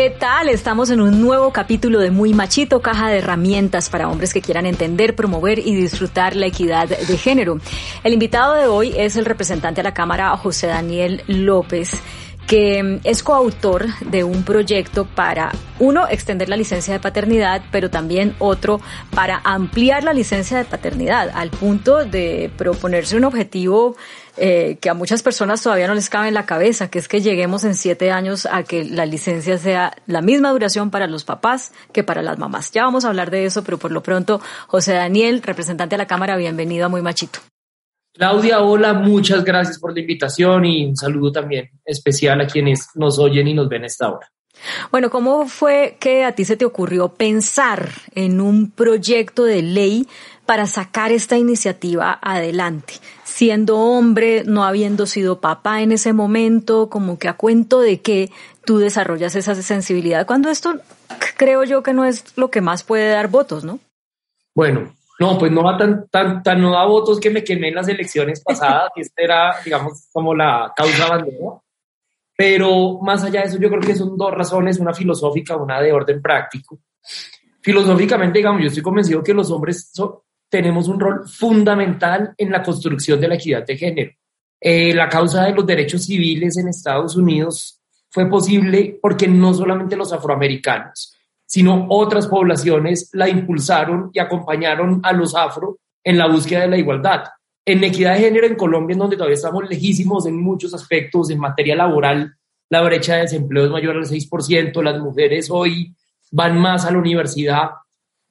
¿Qué tal? Estamos en un nuevo capítulo de Muy Machito, caja de herramientas para hombres que quieran entender, promover y disfrutar la equidad de género. El invitado de hoy es el representante de la Cámara, José Daniel López que es coautor de un proyecto para, uno, extender la licencia de paternidad, pero también otro para ampliar la licencia de paternidad, al punto de proponerse un objetivo eh, que a muchas personas todavía no les cabe en la cabeza, que es que lleguemos en siete años a que la licencia sea la misma duración para los papás que para las mamás. Ya vamos a hablar de eso, pero por lo pronto, José Daniel, representante de la Cámara, bienvenido a Muy Machito. Claudia, hola, muchas gracias por la invitación y un saludo también especial a quienes nos oyen y nos ven a esta hora. Bueno, ¿cómo fue que a ti se te ocurrió pensar en un proyecto de ley para sacar esta iniciativa adelante? Siendo hombre, no habiendo sido papá en ese momento, como que a cuento de que tú desarrollas esa sensibilidad, cuando esto creo yo que no es lo que más puede dar votos, ¿no? Bueno, no, pues no va tan, tan, tan no da votos que me quemé en las elecciones pasadas, que esta era, digamos, como la causa bandera. Pero más allá de eso, yo creo que son dos razones, una filosófica, una de orden práctico. Filosóficamente, digamos, yo estoy convencido que los hombres tenemos un rol fundamental en la construcción de la equidad de género. Eh, la causa de los derechos civiles en Estados Unidos fue posible porque no solamente los afroamericanos, sino otras poblaciones la impulsaron y acompañaron a los afro en la búsqueda de la igualdad. En equidad de género en Colombia, en donde todavía estamos lejísimos en muchos aspectos, en materia laboral, la brecha de desempleo es mayor al 6%, las mujeres hoy van más a la universidad,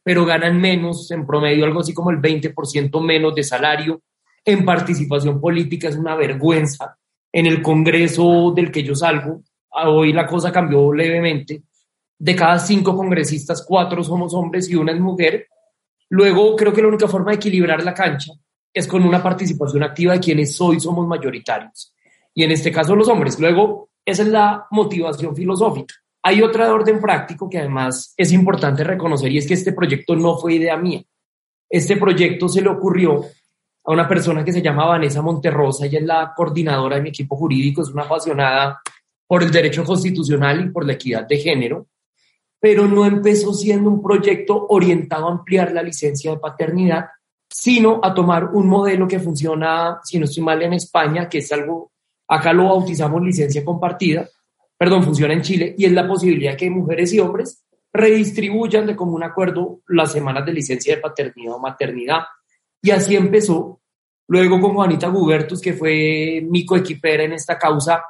pero ganan menos, en promedio algo así como el 20% menos de salario. En participación política es una vergüenza. En el Congreso del que yo salgo, hoy la cosa cambió levemente, de cada cinco congresistas, cuatro somos hombres y una es mujer. Luego, creo que la única forma de equilibrar la cancha es con una participación activa de quienes hoy somos mayoritarios. Y en este caso los hombres. Luego, esa es la motivación filosófica. Hay otra de orden práctico que además es importante reconocer y es que este proyecto no fue idea mía. Este proyecto se le ocurrió a una persona que se llama Vanessa Monterrosa, ella es la coordinadora de mi equipo jurídico, es una apasionada por el derecho constitucional y por la equidad de género pero no empezó siendo un proyecto orientado a ampliar la licencia de paternidad, sino a tomar un modelo que funciona, si no estoy mal, en España, que es algo, acá lo bautizamos licencia compartida, perdón, funciona en Chile, y es la posibilidad que mujeres y hombres redistribuyan de común acuerdo las semanas de licencia de paternidad o maternidad. Y así empezó. Luego con Juanita Gubertus, que fue mi coequipera en esta causa,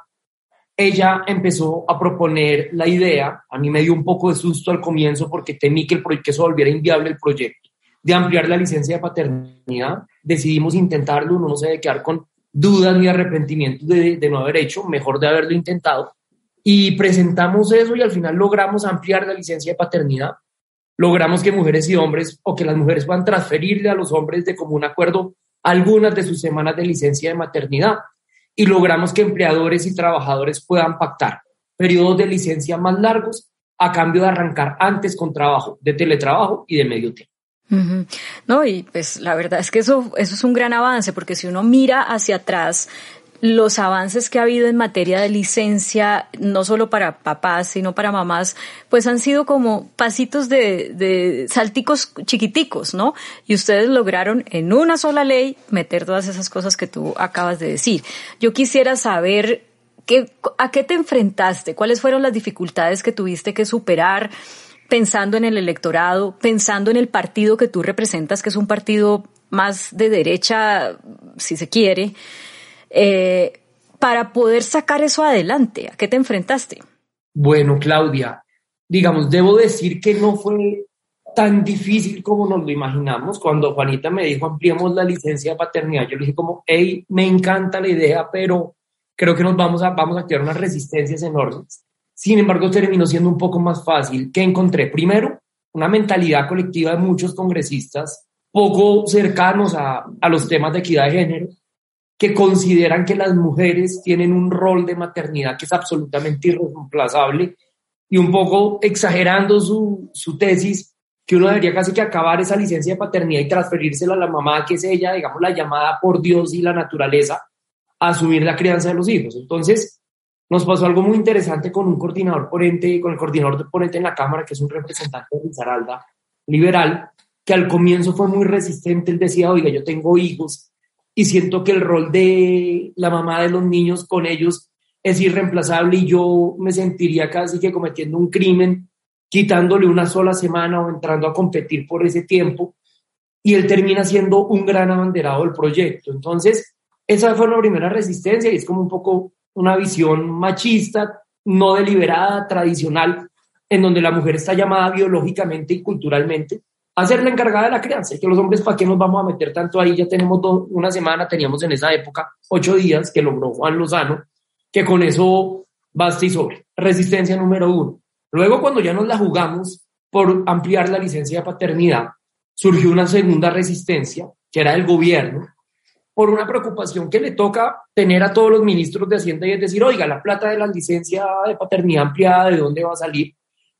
ella empezó a proponer la idea, a mí me dio un poco de susto al comienzo porque temí que, el que eso volviera inviable el proyecto, de ampliar la licencia de paternidad. Decidimos intentarlo, no se debe quedar con dudas ni arrepentimientos de, de no haber hecho, mejor de haberlo intentado. Y presentamos eso y al final logramos ampliar la licencia de paternidad. Logramos que mujeres y hombres, o que las mujeres puedan transferirle a los hombres de común acuerdo algunas de sus semanas de licencia de maternidad y logramos que empleadores y trabajadores puedan pactar periodos de licencia más largos a cambio de arrancar antes con trabajo de teletrabajo y de medio tiempo. No, y pues la verdad es que eso, eso es un gran avance, porque si uno mira hacia atrás, los avances que ha habido en materia de licencia, no solo para papás, sino para mamás, pues han sido como pasitos de, de salticos chiquiticos, ¿no? Y ustedes lograron en una sola ley meter todas esas cosas que tú acabas de decir. Yo quisiera saber qué, a qué te enfrentaste, cuáles fueron las dificultades que tuviste que superar pensando en el electorado, pensando en el partido que tú representas, que es un partido más de derecha, si se quiere, eh, para poder sacar eso adelante? ¿A qué te enfrentaste? Bueno, Claudia, digamos, debo decir que no fue tan difícil como nos lo imaginamos. Cuando Juanita me dijo ampliemos la licencia de paternidad, yo le dije como, hey, me encanta la idea, pero creo que nos vamos a, vamos a activar unas resistencias enormes. Sin embargo, terminó siendo un poco más fácil. ¿Qué encontré? Primero, una mentalidad colectiva de muchos congresistas poco cercanos a, a los temas de equidad de género, que consideran que las mujeres tienen un rol de maternidad que es absolutamente irreemplazable y un poco exagerando su, su tesis, que uno debería casi que acabar esa licencia de paternidad y transferírsela a la mamá, que es ella, digamos, la llamada por Dios y la naturaleza, a asumir la crianza de los hijos. Entonces, nos pasó algo muy interesante con un coordinador ponente, con el coordinador ponente en la Cámara, que es un representante de Lizaralda, liberal, que al comienzo fue muy resistente. Él decía, oiga, yo tengo hijos, y siento que el rol de la mamá de los niños con ellos es irreemplazable y yo me sentiría casi que cometiendo un crimen quitándole una sola semana o entrando a competir por ese tiempo y él termina siendo un gran abanderado del proyecto. Entonces, esa fue la primera resistencia y es como un poco una visión machista, no deliberada, tradicional, en donde la mujer está llamada biológicamente y culturalmente a ser la encargada de la crianza. Y que los hombres, ¿para qué nos vamos a meter tanto ahí? Ya tenemos una semana, teníamos en esa época ocho días que logró Juan Lozano, que con eso basta y sobre. Resistencia número uno. Luego, cuando ya nos la jugamos por ampliar la licencia de paternidad, surgió una segunda resistencia, que era del gobierno, por una preocupación que le toca tener a todos los ministros de Hacienda y es decir, oiga, la plata de la licencia de paternidad ampliada, ¿de dónde va a salir?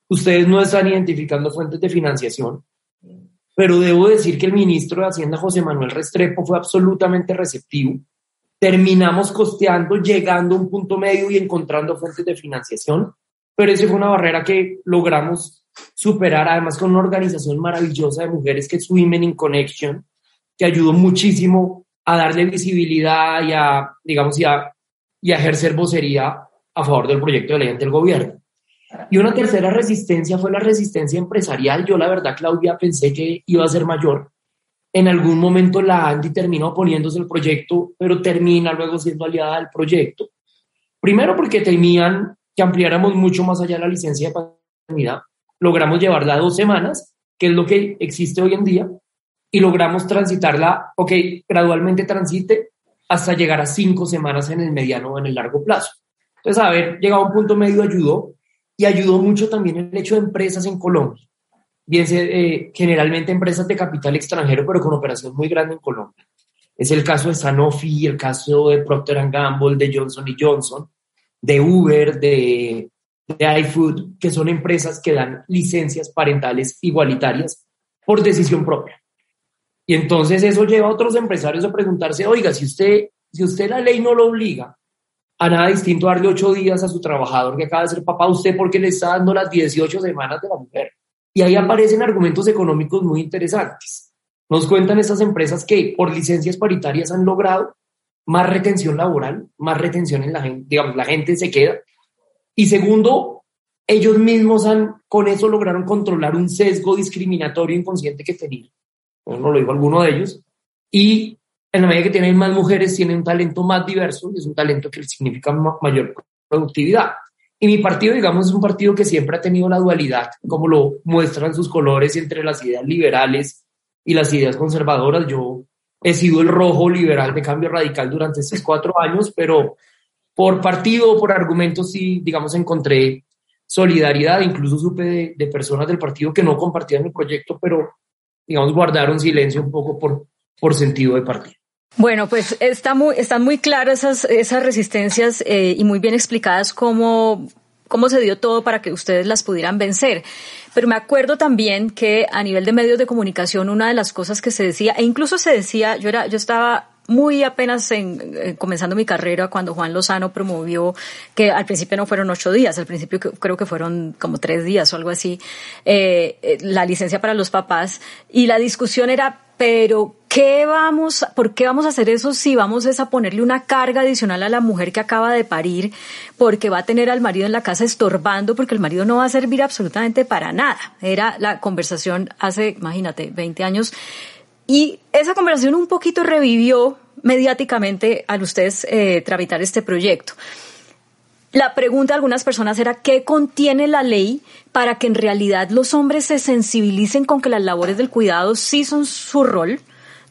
Ustedes no están identificando fuentes de financiación pero debo decir que el ministro de Hacienda, José Manuel Restrepo, fue absolutamente receptivo. Terminamos costeando, llegando a un punto medio y encontrando fuentes de financiación, pero esa fue una barrera que logramos superar, además con una organización maravillosa de mujeres que es Women in Connection, que ayudó muchísimo a darle visibilidad y a, digamos, a, y a ejercer vocería a favor del proyecto de ley ante el gobierno. Y una tercera resistencia fue la resistencia empresarial. Yo la verdad, Claudia, pensé que iba a ser mayor. En algún momento la Andy terminó oponiéndose al proyecto, pero termina luego siendo aliada del proyecto. Primero porque temían que ampliáramos mucho más allá la licencia de paternidad. Logramos llevarla dos semanas, que es lo que existe hoy en día, y logramos transitarla, ok, gradualmente transite hasta llegar a cinco semanas en el mediano o en el largo plazo. Entonces, haber llegado a un punto medio ayudó, y ayudó mucho también el hecho de empresas en Colombia, bien eh, generalmente empresas de capital extranjero, pero con operación muy grande en Colombia. Es el caso de Sanofi, el caso de Procter Gamble, de Johnson Johnson, de Uber, de, de iFood, que son empresas que dan licencias parentales igualitarias por decisión propia. Y entonces eso lleva a otros empresarios a preguntarse, oiga, si usted, si usted la ley no lo obliga a nada distinto darle ocho días a su trabajador que acaba de ser papá, usted porque le está dando las 18 semanas de la mujer. Y ahí aparecen argumentos económicos muy interesantes. Nos cuentan estas empresas que por licencias paritarias han logrado más retención laboral, más retención en la gente, digamos, la gente se queda. Y segundo, ellos mismos han, con eso lograron controlar un sesgo discriminatorio inconsciente que tenían. No lo dijo alguno de ellos. Y en la medida que tienen más mujeres, tienen un talento más diverso y es un talento que significa mayor productividad. Y mi partido, digamos, es un partido que siempre ha tenido la dualidad, como lo muestran sus colores entre las ideas liberales y las ideas conservadoras. Yo he sido el rojo liberal de cambio radical durante estos cuatro años, pero por partido, por argumentos, sí, digamos, encontré solidaridad. Incluso supe de, de personas del partido que no compartían el proyecto, pero, digamos, guardaron silencio un poco por, por sentido de partido. Bueno, pues están muy claras esas, resistencias eh, y muy bien explicadas cómo, cómo se dio todo para que ustedes las pudieran vencer. Pero me acuerdo también que a nivel de medios de comunicación, una de las cosas que se decía, e incluso se decía, yo era, yo estaba muy apenas en, comenzando mi carrera cuando Juan Lozano promovió que al principio no fueron ocho días, al principio creo que fueron como tres días o algo así, eh, eh, la licencia para los papás y la discusión era, pero ¿qué vamos, por qué vamos a hacer eso si vamos a ponerle una carga adicional a la mujer que acaba de parir porque va a tener al marido en la casa estorbando porque el marido no va a servir absolutamente para nada? Era la conversación hace, imagínate, 20 años y esa conversación un poquito revivió mediáticamente al ustedes eh, tramitar este proyecto. La pregunta de algunas personas era qué contiene la ley para que en realidad los hombres se sensibilicen con que las labores del cuidado sí son su rol,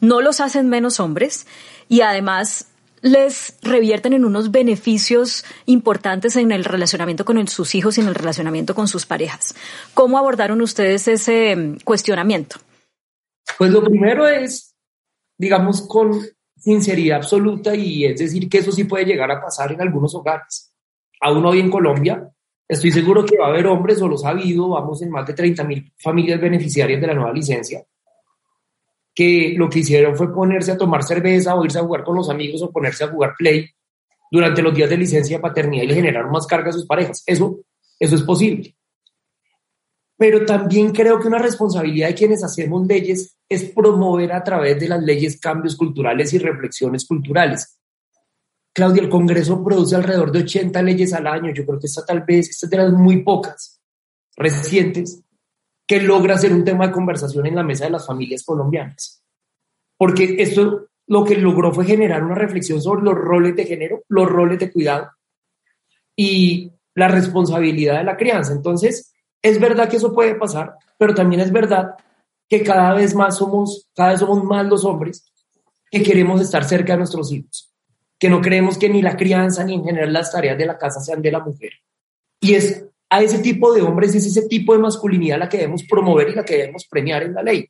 no los hacen menos hombres y además les revierten en unos beneficios importantes en el relacionamiento con sus hijos y en el relacionamiento con sus parejas. ¿Cómo abordaron ustedes ese mm, cuestionamiento? Pues lo primero es, digamos, con sinceridad absoluta y es decir que eso sí puede llegar a pasar en algunos hogares. Aún hoy en Colombia, estoy seguro que va a haber hombres, o los ha habido, vamos en más de 30 mil familias beneficiarias de la nueva licencia, que lo que hicieron fue ponerse a tomar cerveza o irse a jugar con los amigos o ponerse a jugar play durante los días de licencia paternidad y le generaron más carga a sus parejas. Eso, eso es posible. Pero también creo que una responsabilidad de quienes hacemos leyes es promover a través de las leyes cambios culturales y reflexiones culturales. Claudia, el Congreso produce alrededor de 80 leyes al año. Yo creo que esta tal vez, esta es de las muy pocas recientes que logra ser un tema de conversación en la mesa de las familias colombianas. Porque esto lo que logró fue generar una reflexión sobre los roles de género, los roles de cuidado y la responsabilidad de la crianza. Entonces, es verdad que eso puede pasar, pero también es verdad que cada vez más somos, cada vez somos más los hombres que queremos estar cerca de nuestros hijos, que no creemos que ni la crianza ni en general las tareas de la casa sean de la mujer. Y es a ese tipo de hombres, es ese tipo de masculinidad la que debemos promover y la que debemos premiar en la ley.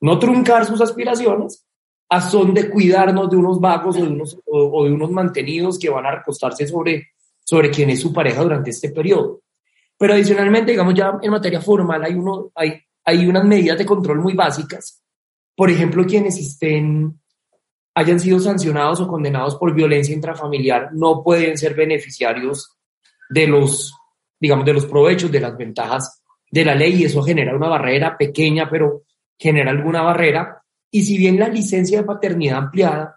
No truncar sus aspiraciones a son de cuidarnos de unos vagos o de unos, o, de unos mantenidos que van a recostarse sobre, sobre quién es su pareja durante este periodo. Pero adicionalmente, digamos, ya en materia formal hay, uno, hay, hay unas medidas de control muy básicas. Por ejemplo, quienes estén, hayan sido sancionados o condenados por violencia intrafamiliar no pueden ser beneficiarios de los digamos, de los provechos, de las ventajas de la ley y eso genera una barrera pequeña, pero genera alguna barrera. Y si bien la licencia de paternidad ampliada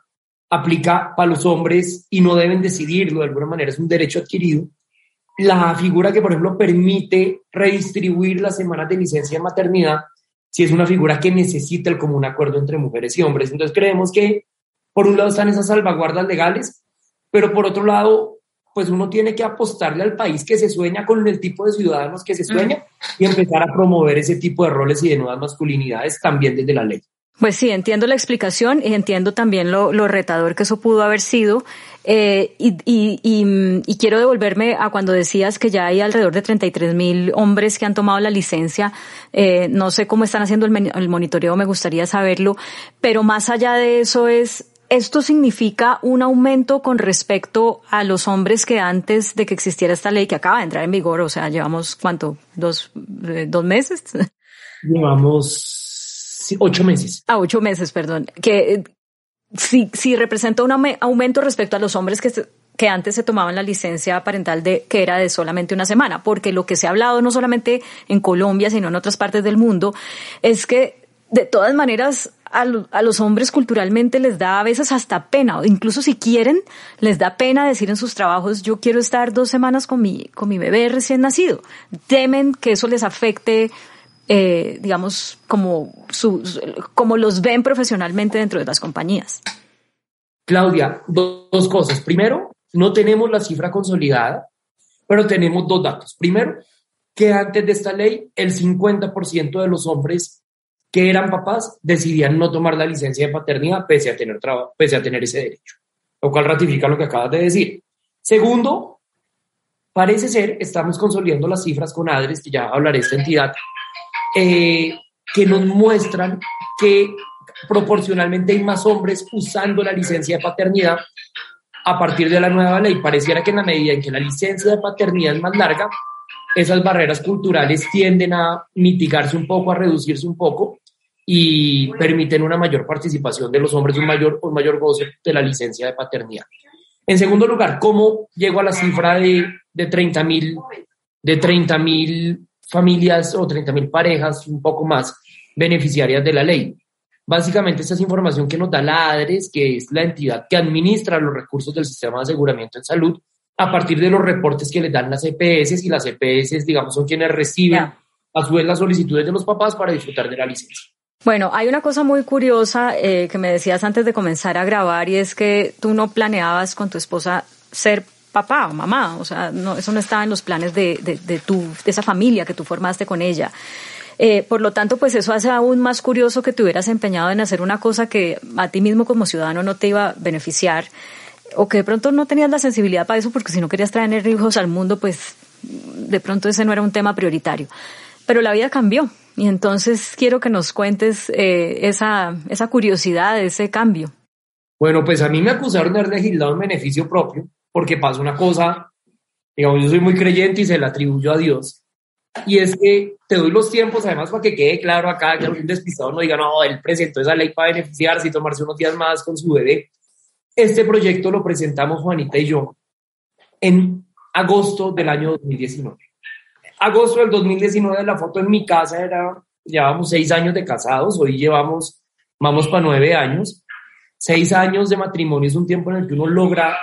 aplica para los hombres y no deben decidirlo, de alguna manera es un derecho adquirido, la figura que, por ejemplo, permite redistribuir las semanas de licencia de maternidad, si es una figura que necesita el común acuerdo entre mujeres y hombres. Entonces creemos que, por un lado, están esas salvaguardas legales, pero por otro lado, pues uno tiene que apostarle al país que se sueña con el tipo de ciudadanos que se sueña y empezar a promover ese tipo de roles y de nuevas masculinidades también desde la ley. Pues sí, entiendo la explicación y entiendo también lo, retador que eso pudo haber sido. Eh, y, y, quiero devolverme a cuando decías que ya hay alrededor de 33 mil hombres que han tomado la licencia. Eh, no sé cómo están haciendo el, el monitoreo, me gustaría saberlo. Pero más allá de eso es ¿Esto significa un aumento con respecto a los hombres que antes de que existiera esta ley que acaba de entrar en vigor, o sea, llevamos cuánto, dos, eh, dos meses? Llevamos ocho meses. Ah, ocho meses, perdón. Que si, si representa un aumento respecto a los hombres que, que antes se tomaban la licencia parental de que era de solamente una semana, porque lo que se ha hablado no solamente en Colombia, sino en otras partes del mundo, es que de todas maneras a, los hombres culturalmente les da a veces hasta pena, incluso si quieren, les da pena decir en sus trabajos, yo quiero estar dos semanas con mi, con mi bebé recién nacido. Temen que eso les afecte, eh, digamos, como, como los ven profesionalmente dentro de las compañías. Claudia, dos cosas. Primero, no tenemos la cifra consolidada, pero tenemos dos datos. Primero, que antes de esta ley, el 50% de los hombres que eran papás decidían no tomar la licencia de paternidad pese a tener, trabajo, pese a tener ese derecho, lo cual ratifica lo que acabas de decir. Segundo, parece ser, estamos consolidando las cifras con ADRES, que ya hablaré de esta entidad, eh, que nos muestran que proporcionalmente hay más hombres usando la licencia de paternidad a partir de la nueva ley. Pareciera que en la medida en que la licencia de paternidad es más larga, esas barreras culturales tienden a mitigarse un poco, a reducirse un poco, y permiten una mayor participación de los hombres, un mayor, un mayor goce de la licencia de paternidad. En segundo lugar, ¿cómo llego a la cifra de, de 30 mil de 30 familias o 30 mil parejas, un poco más, beneficiarias de la ley? Básicamente, esta es información que nos da la ADRES, que es la entidad que administra los recursos del sistema de aseguramiento en salud, a partir de los reportes que les dan las EPS y las EPS, digamos, son quienes reciben a su vez las solicitudes de los papás para disfrutar de la licencia. Bueno, hay una cosa muy curiosa eh, que me decías antes de comenzar a grabar y es que tú no planeabas con tu esposa ser papá o mamá, o sea, no, eso no estaba en los planes de, de, tu, de esa familia que tú formaste con ella. Eh, por lo tanto, pues eso hace aún más curioso que te hubieras empeñado en hacer una cosa que a ti mismo como ciudadano no te iba a beneficiar o que de pronto no tenías la sensibilidad para eso porque si no querías traer hijos al mundo, pues de pronto ese no era un tema prioritario. Pero la vida cambió y entonces quiero que nos cuentes eh, esa, esa curiosidad, ese cambio. Bueno, pues a mí me acusaron de haber legislado en beneficio propio porque pasa una cosa, digamos, yo soy muy creyente y se la atribuyo a Dios. Y es que te doy los tiempos, además, para que quede claro acá que algún despistado no diga, no, él presentó esa ley para beneficiarse y tomarse unos días más con su bebé. Este proyecto lo presentamos Juanita y yo en agosto del año 2019. Agosto del 2019, la foto en mi casa era, llevamos seis años de casados, hoy llevamos, vamos para nueve años. Seis años de matrimonio es un tiempo en el que uno logra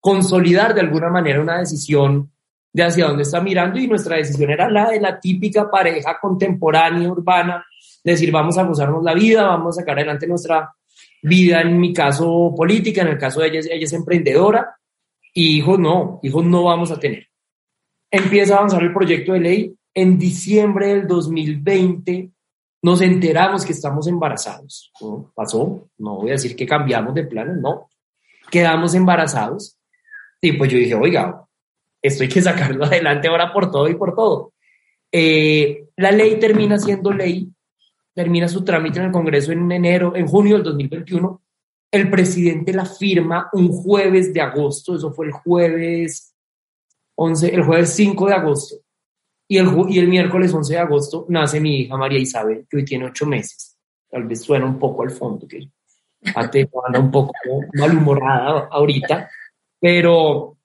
consolidar de alguna manera una decisión de hacia dónde está mirando y nuestra decisión era la de la típica pareja contemporánea, urbana, decir vamos a gozarnos la vida, vamos a sacar adelante nuestra vida, en mi caso política, en el caso de ella, ella es emprendedora, y hijos no, hijos no vamos a tener. Empieza a avanzar el proyecto de ley. En diciembre del 2020 nos enteramos que estamos embarazados. Pasó, no voy a decir que cambiamos de planes, no. Quedamos embarazados. Y pues yo dije, oiga, esto hay que sacarlo adelante ahora por todo y por todo. Eh, la ley termina siendo ley termina su trámite en el Congreso en enero, en junio del 2021. El presidente la firma un jueves de agosto, eso fue el jueves 11, el jueves 5 de agosto. Y el, y el miércoles 11 de agosto nace mi hija María Isabel, que hoy tiene ocho meses. Tal vez suena un poco al fondo, que anda un poco malhumorada ahorita, pero,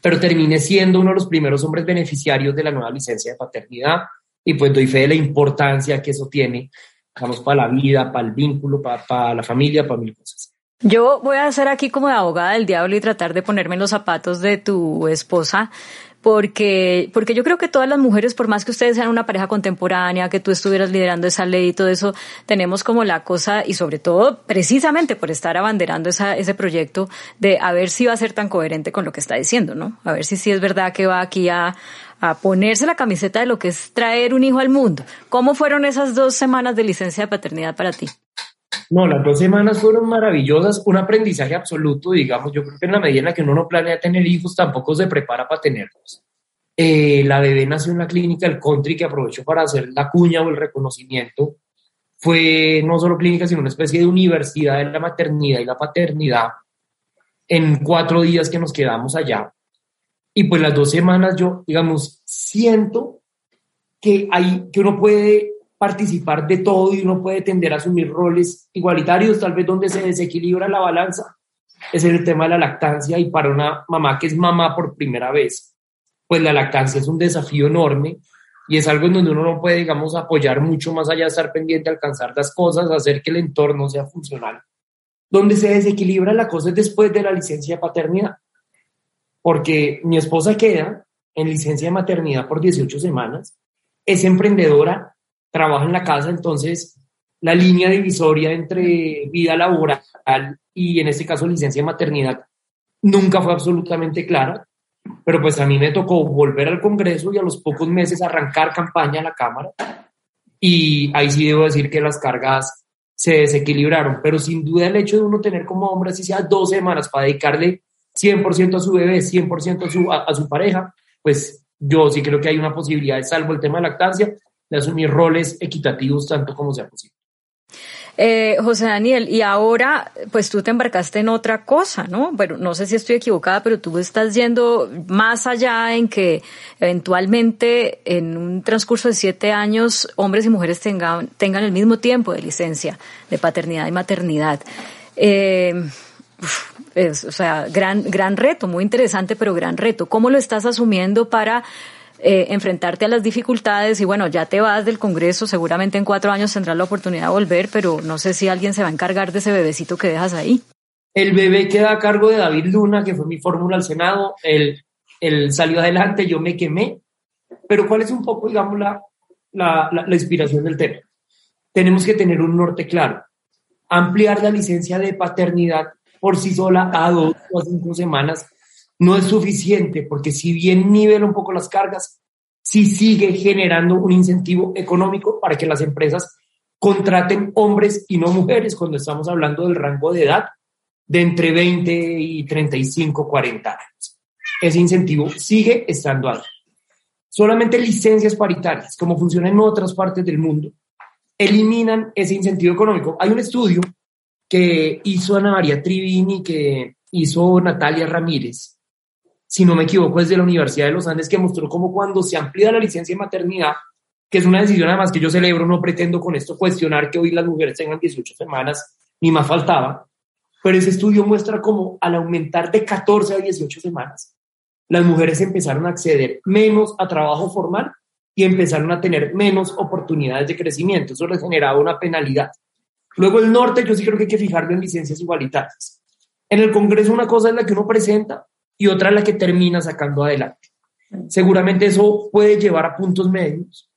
pero terminé siendo uno de los primeros hombres beneficiarios de la nueva licencia de paternidad y pues doy fe de la importancia que eso tiene Vamos para la vida, para el vínculo, para, para la familia, para mil cosas. Yo voy a ser aquí como de abogada del diablo y tratar de ponerme en los zapatos de tu esposa, porque, porque yo creo que todas las mujeres, por más que ustedes sean una pareja contemporánea, que tú estuvieras liderando esa ley y todo eso, tenemos como la cosa, y sobre todo precisamente por estar abanderando esa, ese proyecto, de a ver si va a ser tan coherente con lo que está diciendo, ¿no? A ver si sí es verdad que va aquí a, a ponerse la camiseta de lo que es traer un hijo al mundo. ¿Cómo fueron esas dos semanas de licencia de paternidad para ti? No, las dos semanas fueron maravillosas, un aprendizaje absoluto, digamos, yo creo que en la medida en la que uno no planea tener hijos, tampoco se prepara para tenerlos. Eh, la bebé nació en la clínica El Country, que aprovechó para hacer la cuña o el reconocimiento. Fue no solo clínica, sino una especie de universidad de la maternidad y la paternidad en cuatro días que nos quedamos allá. Y pues las dos semanas yo, digamos, siento que, hay, que uno puede participar de todo y uno puede tender a asumir roles igualitarios, tal vez donde se desequilibra la balanza, es el tema de la lactancia y para una mamá que es mamá por primera vez, pues la lactancia es un desafío enorme y es algo en donde uno no puede, digamos, apoyar mucho más allá de estar pendiente, alcanzar las cosas, hacer que el entorno sea funcional. Donde se desequilibra la cosa es después de la licencia de paternidad porque mi esposa queda en licencia de maternidad por 18 semanas, es emprendedora, trabaja en la casa, entonces la línea divisoria entre vida laboral y en este caso licencia maternidad nunca fue absolutamente clara, pero pues a mí me tocó volver al Congreso y a los pocos meses arrancar campaña a la Cámara y ahí sí debo decir que las cargas se desequilibraron, pero sin duda el hecho de uno tener como hombre así sea dos semanas para dedicarle 100% a su bebé, 100% a su, a, su pareja, pues yo sí creo que hay una posibilidad, salvo el tema de lactancia, de asumir roles equitativos tanto como sea posible. Eh, José Daniel, y ahora, pues tú te embarcaste en otra cosa, ¿no? Pero no sé si estoy equivocada, pero tú estás yendo más allá en que eventualmente en un transcurso de siete años hombres y mujeres tengan, tengan el mismo tiempo de licencia de paternidad y maternidad. Eh, o sea, gran, gran reto, muy interesante, pero gran reto. ¿Cómo lo estás asumiendo para eh, enfrentarte a las dificultades? Y bueno, ya te vas del Congreso, seguramente en cuatro años tendrás la oportunidad de volver, pero no sé si alguien se va a encargar de ese bebecito que dejas ahí. El bebé queda a cargo de David Luna, que fue mi fórmula al Senado. Él, él, salió adelante, yo me quemé. Pero ¿cuál es un poco, digamos, la, la, la inspiración del tema? Tenemos que tener un norte claro. Ampliar la licencia de paternidad por sí sola a dos o cinco semanas no es suficiente porque si bien nivela un poco las cargas, sí sigue generando un incentivo económico para que las empresas contraten hombres y no mujeres cuando estamos hablando del rango de edad de entre 20 y 35, 40 años. Ese incentivo sigue estando alto. Solamente licencias paritarias, como funciona en otras partes del mundo, eliminan ese incentivo económico. Hay un estudio que hizo Ana María Trivini, que hizo Natalia Ramírez, si no me equivoco, es de la Universidad de los Andes, que mostró cómo cuando se amplía la licencia de maternidad, que es una decisión además que yo celebro, no pretendo con esto cuestionar que hoy las mujeres tengan 18 semanas, ni más faltaba, pero ese estudio muestra cómo al aumentar de 14 a 18 semanas, las mujeres empezaron a acceder menos a trabajo formal y empezaron a tener menos oportunidades de crecimiento. Eso les generaba una penalidad. Luego el norte, yo sí creo que hay que fijarlo en licencias igualitarias. En el Congreso una cosa es la que uno presenta y otra la que termina sacando adelante. Seguramente eso puede llevar a puntos medios,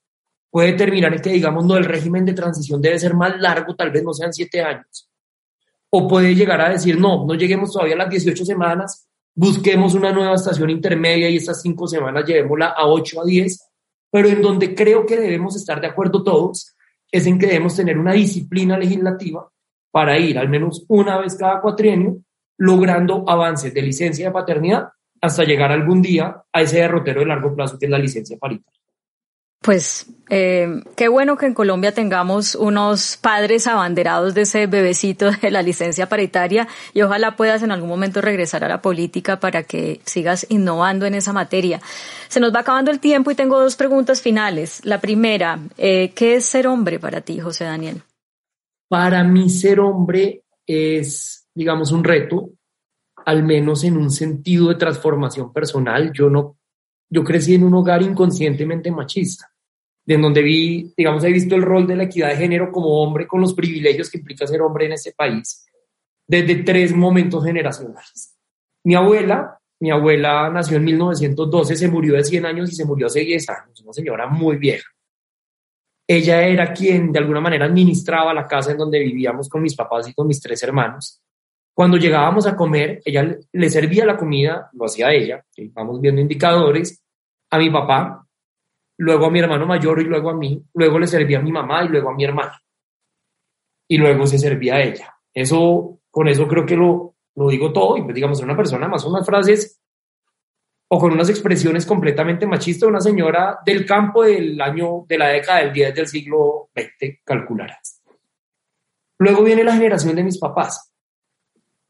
puede terminar en que digamos, no, el régimen de transición debe ser más largo, tal vez no sean siete años. O puede llegar a decir, no, no lleguemos todavía a las 18 semanas, busquemos una nueva estación intermedia y estas cinco semanas llevémosla a 8 a 10 pero en donde creo que debemos estar de acuerdo todos es en que debemos tener una disciplina legislativa para ir al menos una vez cada cuatrienio logrando avances de licencia de paternidad hasta llegar algún día a ese derrotero de largo plazo que es la licencia paritaria. Pues eh, qué bueno que en Colombia tengamos unos padres abanderados de ese bebecito de la licencia paritaria y ojalá puedas en algún momento regresar a la política para que sigas innovando en esa materia. Se nos va acabando el tiempo y tengo dos preguntas finales. La primera, eh, ¿qué es ser hombre para ti, José Daniel? Para mí ser hombre es, digamos, un reto, al menos en un sentido de transformación personal. Yo no, yo crecí en un hogar inconscientemente machista de donde vi, digamos, he visto el rol de la equidad de género como hombre con los privilegios que implica ser hombre en este país, desde tres momentos generacionales. Mi abuela, mi abuela nació en 1912, se murió de 100 años y se murió hace 10 años, una señora muy vieja. Ella era quien de alguna manera administraba la casa en donde vivíamos con mis papás y con mis tres hermanos. Cuando llegábamos a comer, ella le servía la comida, lo hacía ella, vamos viendo indicadores, a mi papá, luego a mi hermano mayor y luego a mí, luego le servía a mi mamá y luego a mi hermana. Y luego se servía a ella. Eso, con eso creo que lo, lo digo todo y pues digamos, una persona más unas frases o con unas expresiones completamente machistas, una señora del campo del año, de la década del 10 del siglo XX, calcularás. Luego viene la generación de mis papás,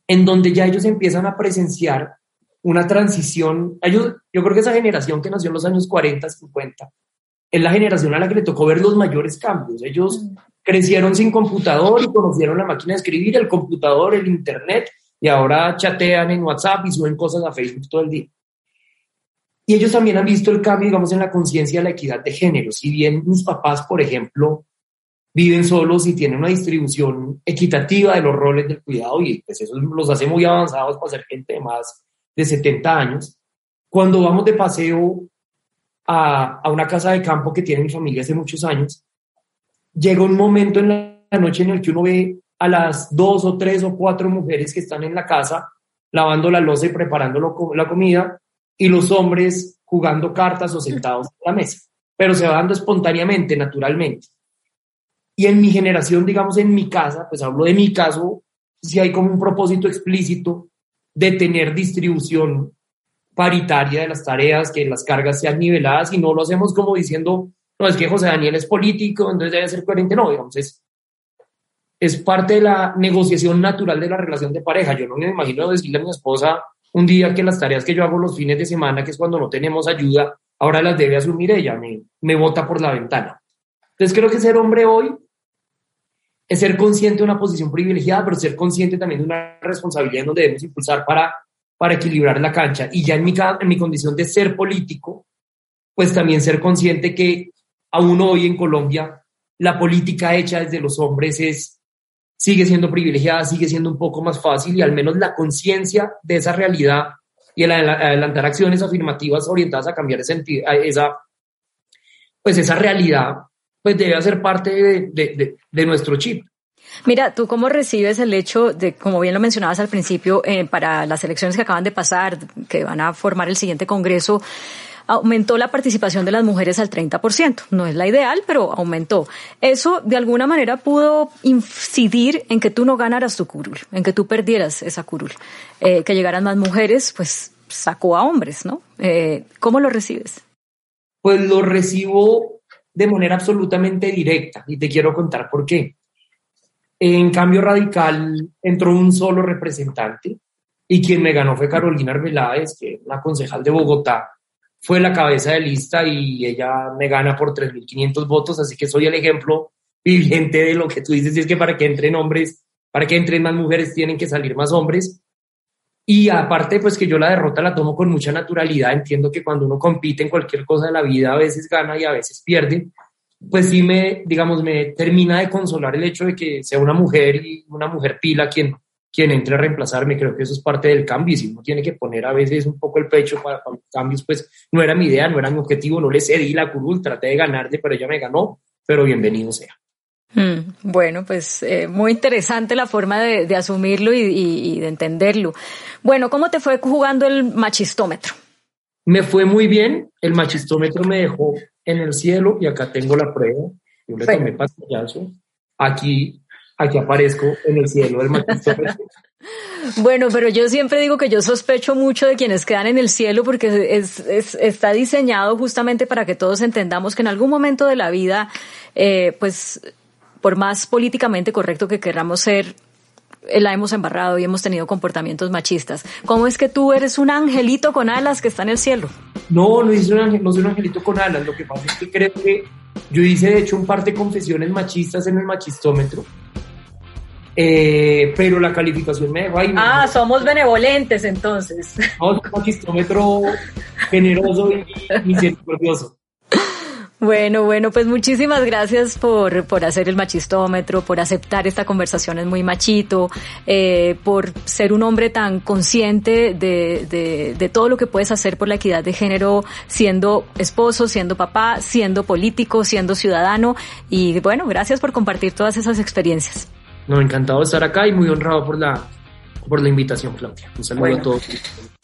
en donde ya ellos empiezan a presenciar una transición. Ellos, yo creo que esa generación que nació en los años 40, 50, es la generación a la que le tocó ver los mayores cambios. Ellos mm. crecieron sin computador y conocieron la máquina de escribir, el computador, el internet, y ahora chatean en WhatsApp y suben cosas a Facebook todo el día. Y ellos también han visto el cambio, digamos, en la conciencia de la equidad de género. Si bien mis papás, por ejemplo, viven solos y tienen una distribución equitativa de los roles del cuidado, y pues eso los hace muy avanzados para ser gente más de 70 años, cuando vamos de paseo a, a, una casa de campo que tiene mi familia hace muchos años, llega un momento en la noche en el que uno ve a las dos o tres o cuatro mujeres que están en la casa lavando la losa y preparando la comida y los hombres jugando cartas o sentados en la mesa, pero se va dando espontáneamente, naturalmente. Y en mi generación, digamos en mi casa, pues hablo de mi caso, si hay como un propósito explícito de tener distribución paritaria de las tareas, que las cargas sean niveladas y no lo hacemos como diciendo, no, es que José Daniel es político, entonces debe ser coherente. No, digamos, es, es parte de la negociación natural de la relación de pareja. Yo no me imagino decirle a mi esposa un día que las tareas que yo hago los fines de semana, que es cuando no tenemos ayuda, ahora las debe asumir ella, me, me bota por la ventana. Entonces creo que ser hombre hoy es ser consciente de una posición privilegiada, pero ser consciente también de una responsabilidad en donde debemos impulsar para, para equilibrar la cancha. Y ya en mi, en mi condición de ser político, pues también ser consciente que aún hoy en Colombia la política hecha desde los hombres es, sigue siendo privilegiada, sigue siendo un poco más fácil y al menos la conciencia de esa realidad y el adelantar acciones afirmativas orientadas a cambiar esa, esa, pues esa realidad pues debe hacer parte de, de, de, nuestro chip. Mira, ¿tú cómo recibes el hecho de, como bien lo mencionabas al principio, eh, para las elecciones que acaban de pasar, que van a formar el siguiente Congreso, aumentó la participación de las mujeres al 30%. No es la ideal, pero aumentó. Eso de alguna manera pudo incidir en que tú no ganaras tu curul, en que tú perdieras esa curul. Eh, que llegaran más mujeres, pues sacó a hombres, ¿no? Eh, ¿Cómo lo recibes? Pues lo recibo de manera absolutamente directa y te quiero contar por qué. En cambio radical entró un solo representante y quien me ganó fue Carolina Arbeláez, que es la concejal de Bogotá, fue la cabeza de lista y ella me gana por 3.500 votos, así que soy el ejemplo viviente de lo que tú dices, y es que para que entren hombres, para que entren más mujeres tienen que salir más hombres. Y aparte, pues que yo la derrota la tomo con mucha naturalidad, entiendo que cuando uno compite en cualquier cosa de la vida a veces gana y a veces pierde, pues sí me, digamos, me termina de consolar el hecho de que sea una mujer y una mujer pila quien, quien entre a reemplazarme. Creo que eso es parte del cambio y si uno tiene que poner a veces un poco el pecho para, los cambios, pues no era mi idea, no era mi objetivo, no le cedí la curul, traté de ganarle, pero ella me ganó, pero bienvenido sea. Hmm, bueno, pues eh, muy interesante la forma de, asumirlo y, y, de entenderlo. Bueno, ¿cómo te fue jugando el machistómetro? Me fue muy bien, el machistómetro me dejó en el cielo y acá tengo la prueba. Yo le tomé pasallazo. Aquí aquí aparezco en el cielo del Bueno, pero yo siempre digo que yo sospecho mucho de quienes quedan en el cielo porque es, está diseñado justamente para que todos entendamos que en algún momento de la vida, eh, pues, por más políticamente correcto que queramos ser, eh, la hemos embarrado y hemos tenido comportamientos machistas. ¿Cómo es que tú eres un angelito con alas que está en el cielo? No, no, soy un, no soy un angelito con alas. Lo que pasa es que creo que yo hice, de hecho, un par de confesiones machistas en el machistómetro eh, pero la calificación me dejó ahí. Ah, somos benevolentes entonces. No, machistómetro generoso y misericordioso. Bueno, bueno, pues muchísimas gracias por, por hacer el machistómetro, por aceptar esta conversación es muy machito, eh, por ser un hombre tan consciente de, de, de, todo lo que puedes hacer por la equidad de género, siendo esposo, siendo papá, siendo político, siendo ciudadano. Y bueno, gracias por compartir todas esas experiencias. No, encantado de estar acá y muy honrado por la, por la invitación, Claudia. Un saludo a todos.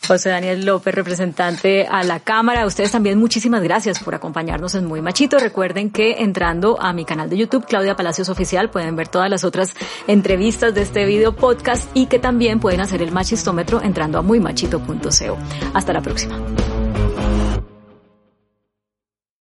José Daniel López, representante a la Cámara. A ustedes también muchísimas gracias por acompañarnos en Muy Machito. Recuerden que entrando a mi canal de YouTube, Claudia Palacios Oficial, pueden ver todas las otras entrevistas de este video podcast y que también pueden hacer el machistómetro entrando a muymachito.co. Hasta la próxima.